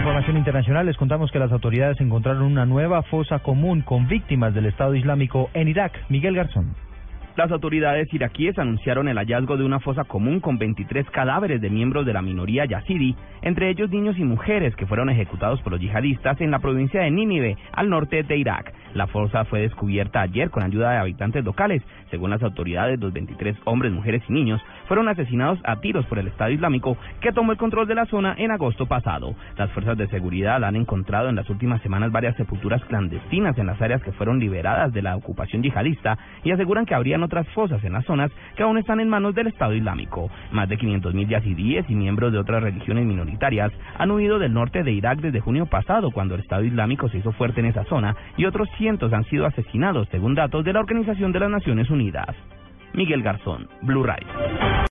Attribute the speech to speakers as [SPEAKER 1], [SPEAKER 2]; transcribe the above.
[SPEAKER 1] información internacional les contamos que las autoridades encontraron una nueva fosa común con víctimas del Estado Islámico en Irak. Miguel Garzón.
[SPEAKER 2] Las autoridades iraquíes anunciaron el hallazgo de una fosa común con 23 cadáveres de miembros de la minoría yazidi, entre ellos niños y mujeres que fueron ejecutados por los yihadistas en la provincia de Nínive, al norte de Irak. La fosa fue descubierta ayer con ayuda de habitantes locales. Según las autoridades, los 23 hombres, mujeres y niños fueron asesinados a tiros por el Estado Islámico, que tomó el control de la zona en agosto pasado. Las fuerzas de seguridad han encontrado en las últimas semanas varias sepulturas clandestinas en las áreas que fueron liberadas de la ocupación yihadista y aseguran que habrían otras fosas en las zonas que aún están en manos del Estado Islámico. Más de 500.000 yazidíes y miembros de otras religiones minoritarias han huido del norte de Irak desde junio pasado, cuando el Estado Islámico se hizo fuerte en esa zona, y otros cientos han sido asesinados, según datos de la Organización de las Naciones Unidas. Miguel Garzón, Blue Radio.